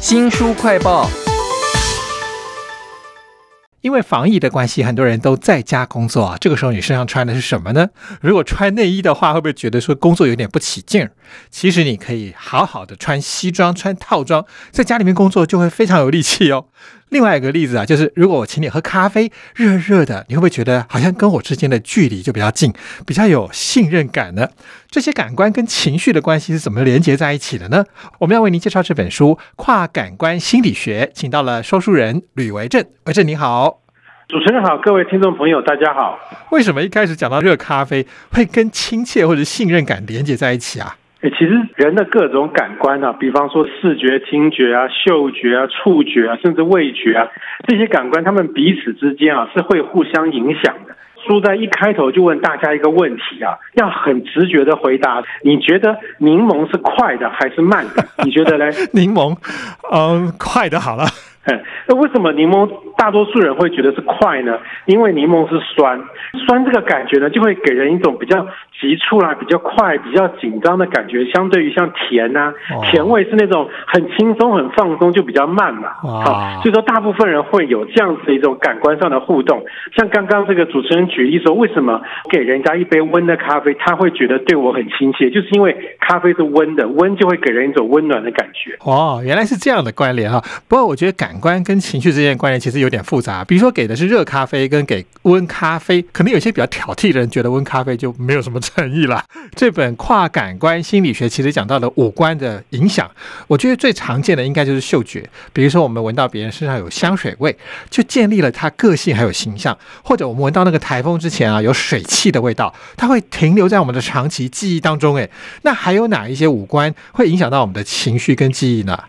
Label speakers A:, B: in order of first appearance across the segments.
A: 新书快报。因为防疫的关系，很多人都在家工作啊。这个时候你身上穿的是什么呢？如果穿内衣的话，会不会觉得说工作有点不起劲儿？其实你可以好好的穿西装、穿套装，在家里面工作就会非常有力气哦。另外一个例子啊，就是如果我请你喝咖啡，热热的，你会不会觉得好像跟我之间的距离就比较近，比较有信任感呢？这些感官跟情绪的关系是怎么连接在一起的呢？我们要为您介绍这本书《跨感官心理学》，请到了说书人吕维正。维正你好。
B: 主持人好，各位听众朋友，大家好。
A: 为什么一开始讲到热咖啡会跟亲切或者信任感连接在一起啊？
B: 诶，其实人的各种感官啊，比方说视觉、听觉啊、嗅觉啊、触觉啊，甚至味觉啊，这些感官，他们彼此之间啊是会互相影响的。书在一开头就问大家一个问题啊，要很直觉的回答，你觉得柠檬是快的还是慢的？你觉得嘞？
A: 柠檬，嗯，快的好了。
B: 那为什么柠檬大多数人会觉得是快呢？因为柠檬是酸，酸这个感觉呢，就会给人一种比较急促啦、比较快、比较紧张的感觉。相对于像甜呐，甜味是那种很轻松、很放松，就比较慢嘛。好，所以说大部分人会有这样子的一种感官上的互动。像刚刚这个主持人举例说，为什么给人家一杯温的咖啡，他会觉得对我很亲切，就是因为咖啡是温的，温就会给人一种温暖的感觉。
A: 哦，原来是这样的关联啊！不过我觉得感感官跟情绪之间的关联其实有点复杂，比如说给的是热咖啡跟给温咖啡，可能有些比较挑剔的人觉得温咖啡就没有什么诚意了。这本跨感官心理学其实讲到了五官的影响，我觉得最常见的应该就是嗅觉，比如说我们闻到别人身上有香水味，就建立了他个性还有形象；或者我们闻到那个台风之前啊有水汽的味道，它会停留在我们的长期记忆当中。诶，那还有哪一些五官会影响到我们的情绪跟记忆呢？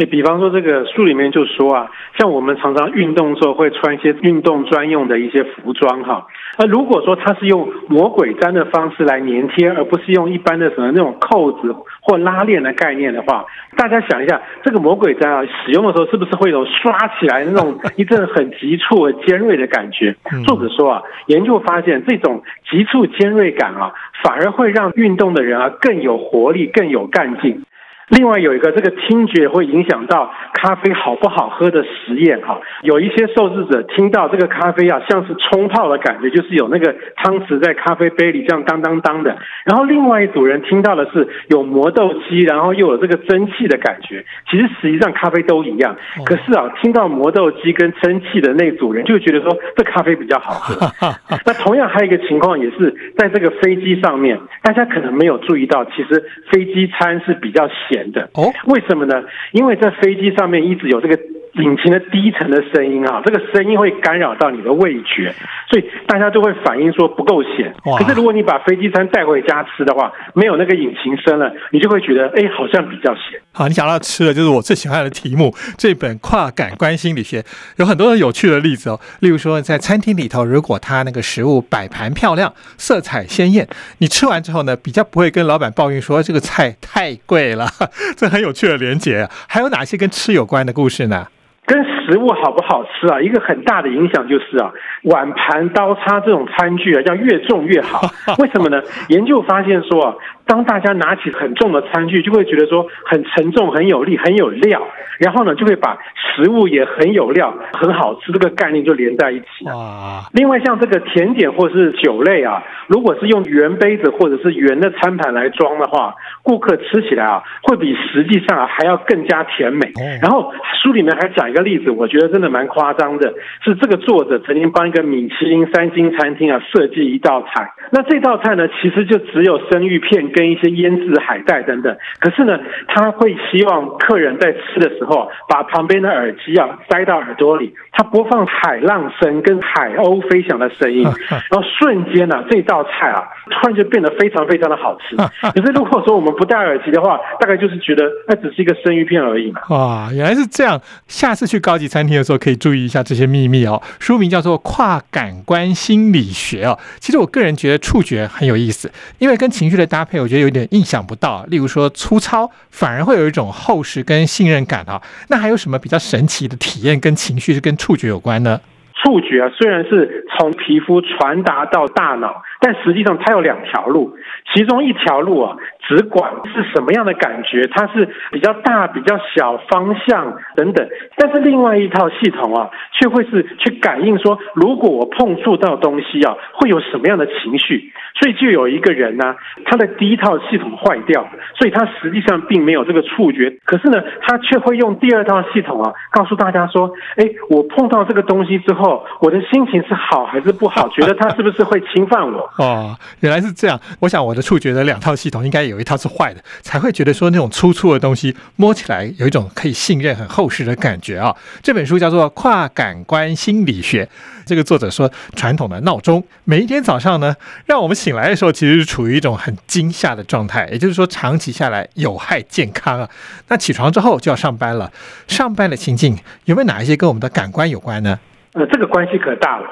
B: 哎，比方说这个书里面就说啊，像我们常常运动时候会穿一些运动专用的一些服装哈。那如果说它是用魔鬼毡的方式来粘贴，而不是用一般的什么那种扣子或拉链的概念的话，大家想一下，这个魔鬼毡啊，使用的时候是不是会有刷起来那种 一阵很急促、和尖锐的感觉？作者说啊，研究发现这种急促尖锐感啊，反而会让运动的人啊更有活力、更有干劲。另外有一个这个听觉会影响到咖啡好不好喝的实验哈，有一些受试者听到这个咖啡啊像是冲泡的感觉，就是有那个汤匙在咖啡杯里这样当当当的，然后另外一组人听到的是有磨豆机，然后又有这个蒸汽的感觉。其实实际上咖啡都一样，可是啊听到磨豆机跟蒸汽的那组人就觉得说这咖啡比较好喝。那同样还有一个情况也是在这个飞机上面，大家可能没有注意到，其实飞机餐是比较咸。的哦，为什么呢？因为在飞机上面一直有这个。引擎的低沉的声音啊，这个声音会干扰到你的味觉，所以大家就会反映说不够咸。可是如果你把飞机餐带回家吃的话，没有那个引擎声了，你就会觉得哎，好像比较咸。
A: 好，你讲到吃的就是我最喜欢的题目。这本跨感官心理学有很多有趣的例子哦，例如说在餐厅里头，如果他那个食物摆盘漂亮、色彩鲜艳，你吃完之后呢，比较不会跟老板抱怨说这个菜太贵了。这很有趣的连结。还有哪些跟吃有关的故事呢？
B: 跟食物好不好吃啊，一个很大的影响就是啊，碗盘刀叉这种餐具啊，要越重越好。为什么呢？研究发现说啊，当大家拿起很重的餐具，就会觉得说很沉重、很有力、很有料，然后呢，就会把食物也很有料、很好吃这个概念就连在一起啊。另外，像这个甜点或是酒类啊，如果是用圆杯子或者是圆的餐盘来装的话，顾客吃起来啊，会比实际上啊还要更加甜美。然后书里面还讲一个。例子我觉得真的蛮夸张的，是这个作者曾经帮一个米其林三星餐厅啊设计一道菜，那这道菜呢其实就只有生鱼片跟一些腌制海带等等，可是呢他会希望客人在吃的时候把旁边的耳机啊塞到耳朵里，他播放海浪声跟海鸥飞翔的声音，然后瞬间呢这道菜啊突然就变得非常非常的好吃。可是如果说我们不戴耳机的话，大概就是觉得那只是一个生鱼片而已嘛。
A: 哇，原来是这样，下次。去高级餐厅的时候，可以注意一下这些秘密哦。书名叫做《跨感官心理学》哦。其实我个人觉得触觉很有意思，因为跟情绪的搭配，我觉得有点意想不到。例如说粗糙，反而会有一种厚实跟信任感啊。那还有什么比较神奇的体验跟情绪是跟触觉有关呢？
B: 触觉啊，虽然是从皮肤传达到大脑，但实际上它有两条路，其中一条路啊，只管是什么样的感觉，它是比较大、比较小、方向等等，但是另外一套系统啊，却会是去感应说，如果我碰触到东西啊，会有什么样的情绪。所以就有一个人呢，他的第一套系统坏掉，所以他实际上并没有这个触觉，可是呢，他却会用第二套系统啊，告诉大家说，哎，我碰到这个东西之后，我的心情是好还是不好？觉得他是不是会侵犯我？
A: 哦，原来是这样。我想我的触觉的两套系统应该有一套是坏的，才会觉得说那种粗粗的东西摸起来有一种可以信任、很厚实的感觉啊。这本书叫做《跨感官心理学》，这个作者说，传统的闹钟每一天早上呢，让我们醒来的时候，其实是处于一种很惊吓的状态，也就是说，长期下来有害健康啊。那起床之后就要上班了，上班的情境有没有哪一些跟我们的感官有关呢？
B: 呃，这个关系可大了。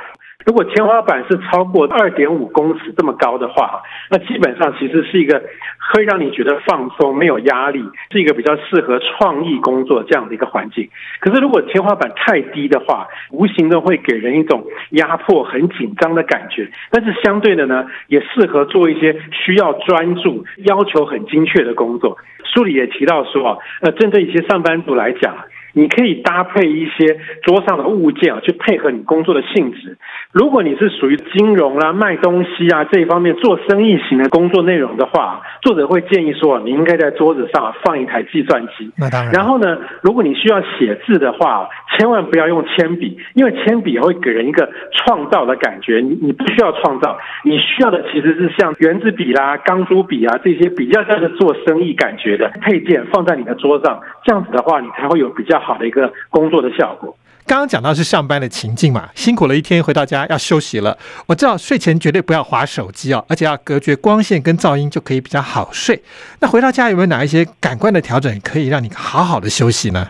B: 如果天花板是超过二点五公尺这么高的话，那基本上其实是一个会让你觉得放松、没有压力，是一个比较适合创意工作这样的一个环境。可是如果天花板太低的话，无形的会给人一种压迫、很紧张的感觉。但是相对的呢，也适合做一些需要专注、要求很精确的工作。书里也提到说，呃，针对一些上班族来讲。你可以搭配一些桌上的物件啊，去配合你工作的性质。如果你是属于金融啦、卖东西啊这一方面做生意型的工作内容的话，作者会建议说，你应该在桌子上放一台计算机。
A: 那当然。
B: 然后呢，如果你需要写字的话，千万不要用铅笔，因为铅笔会给人一个创造的感觉。你你不需要创造，你需要的其实是像圆珠笔啦、钢珠笔啊这些比较像是做生意感觉的配件放在你的桌上，这样子的话，你才会有比较好的一个工作的效果。
A: 刚刚讲到是上班的情境嘛，辛苦了一天回到家要休息了。我知道睡前绝对不要划手机哦，而且要隔绝光线跟噪音，就可以比较好睡。那回到家有没有哪一些感官的调整可以让你好好的休息呢？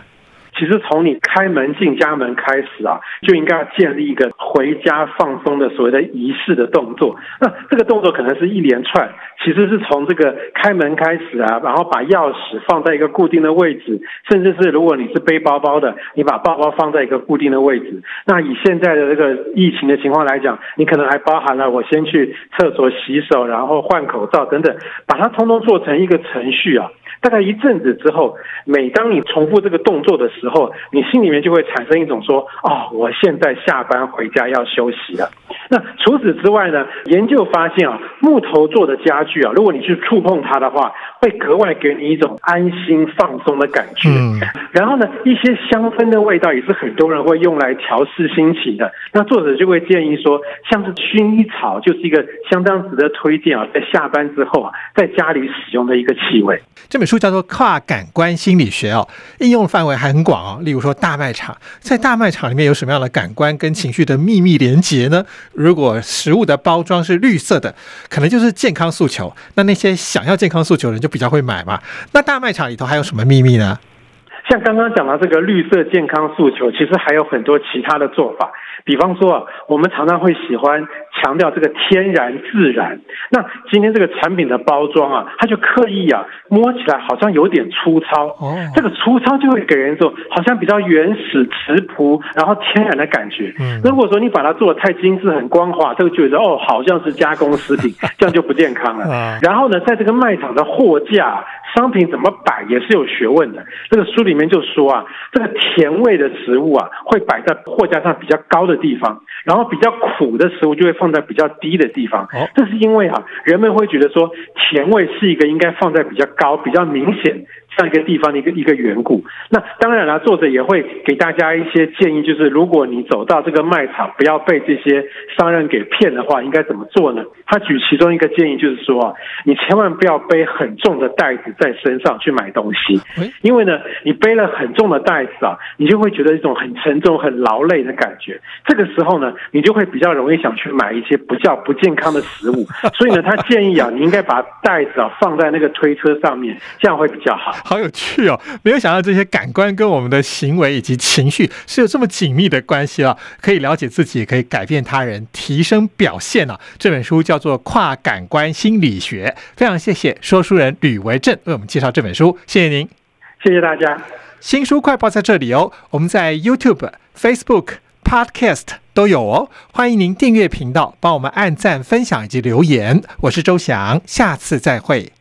B: 其实从你开门进家门开始啊，就应该要建立一个回家放松的所谓的仪式的动作。那这个动作可能是一连串，其实是从这个开门开始啊，然后把钥匙放在一个固定的位置，甚至是如果你是背包包的，你把包包放在一个固定的位置。那以现在的这个疫情的情况来讲，你可能还包含了我先去厕所洗手，然后换口罩等等，把它通通做成一个程序啊。大概一阵子之后，每当你重复这个动作的时候，你心里面就会产生一种说：“哦，我现在下班回家要休息了。”那除此之外呢？研究发现啊，木头做的家具啊，如果你去触碰它的话，会格外给你一种安心放松的感觉。嗯。然后呢，一些香氛的味道也是很多人会用来调试心情的。那作者就会建议说，像是薰衣草就是一个相当值得推荐啊，在下班之后啊，在家里使用的一个气味。
A: 这本书叫做《跨感官心理学》哦，应用范围还很广哦。例如说，大卖场，在大卖场里面有什么样的感官跟情绪的秘密连结呢？如果食物的包装是绿色的，可能就是健康诉求。那那些想要健康诉求的人就比较会买嘛。那大卖场里头还有什么秘密呢？
B: 像刚刚讲到这个绿色健康诉求，其实还有很多其他的做法。比方说，我们常常会喜欢强调这个天然自然。那今天这个产品的包装啊，它就刻意啊，摸起来好像有点粗糙。哦，这个粗糙就会给人一种好像比较原始、质朴，然后天然的感觉。嗯，如果说你把它做的太精致、很光滑，这个觉得哦，好像是加工食品，这样就不健康了。然后呢，在这个卖场的货架。商品怎么摆也是有学问的。这个书里面就说啊，这个甜味的食物啊，会摆在货架上比较高的地方，然后比较苦的食物就会放在比较低的地方。这是因为啊，人们会觉得说，前卫是一个应该放在比较高、比较明显。这样一个地方的一个一个缘故，那当然了，作者也会给大家一些建议，就是如果你走到这个卖场，不要被这些商人给骗的话，应该怎么做呢？他举其中一个建议就是说啊，你千万不要背很重的袋子在身上去买东西，因为呢，你背了很重的袋子啊，你就会觉得一种很沉重、很劳累的感觉。这个时候呢，你就会比较容易想去买一些不叫不健康的食物。所以呢，他建议啊，你应该把袋子啊放在那个推车上面，这样会比较好。
A: 好有趣哦！没有想到这些感官跟我们的行为以及情绪是有这么紧密的关系啊！可以了解自己，可以改变他人，提升表现啊！这本书叫做《跨感官心理学》，非常谢谢说书人吕维正为我们介绍这本书，谢谢您，
B: 谢谢大家。
A: 新书快报在这里哦！我们在 YouTube、Facebook。Podcast 都有哦。欢迎您订阅频道，帮我们按赞、分享以及留言。我是周翔，下次再会。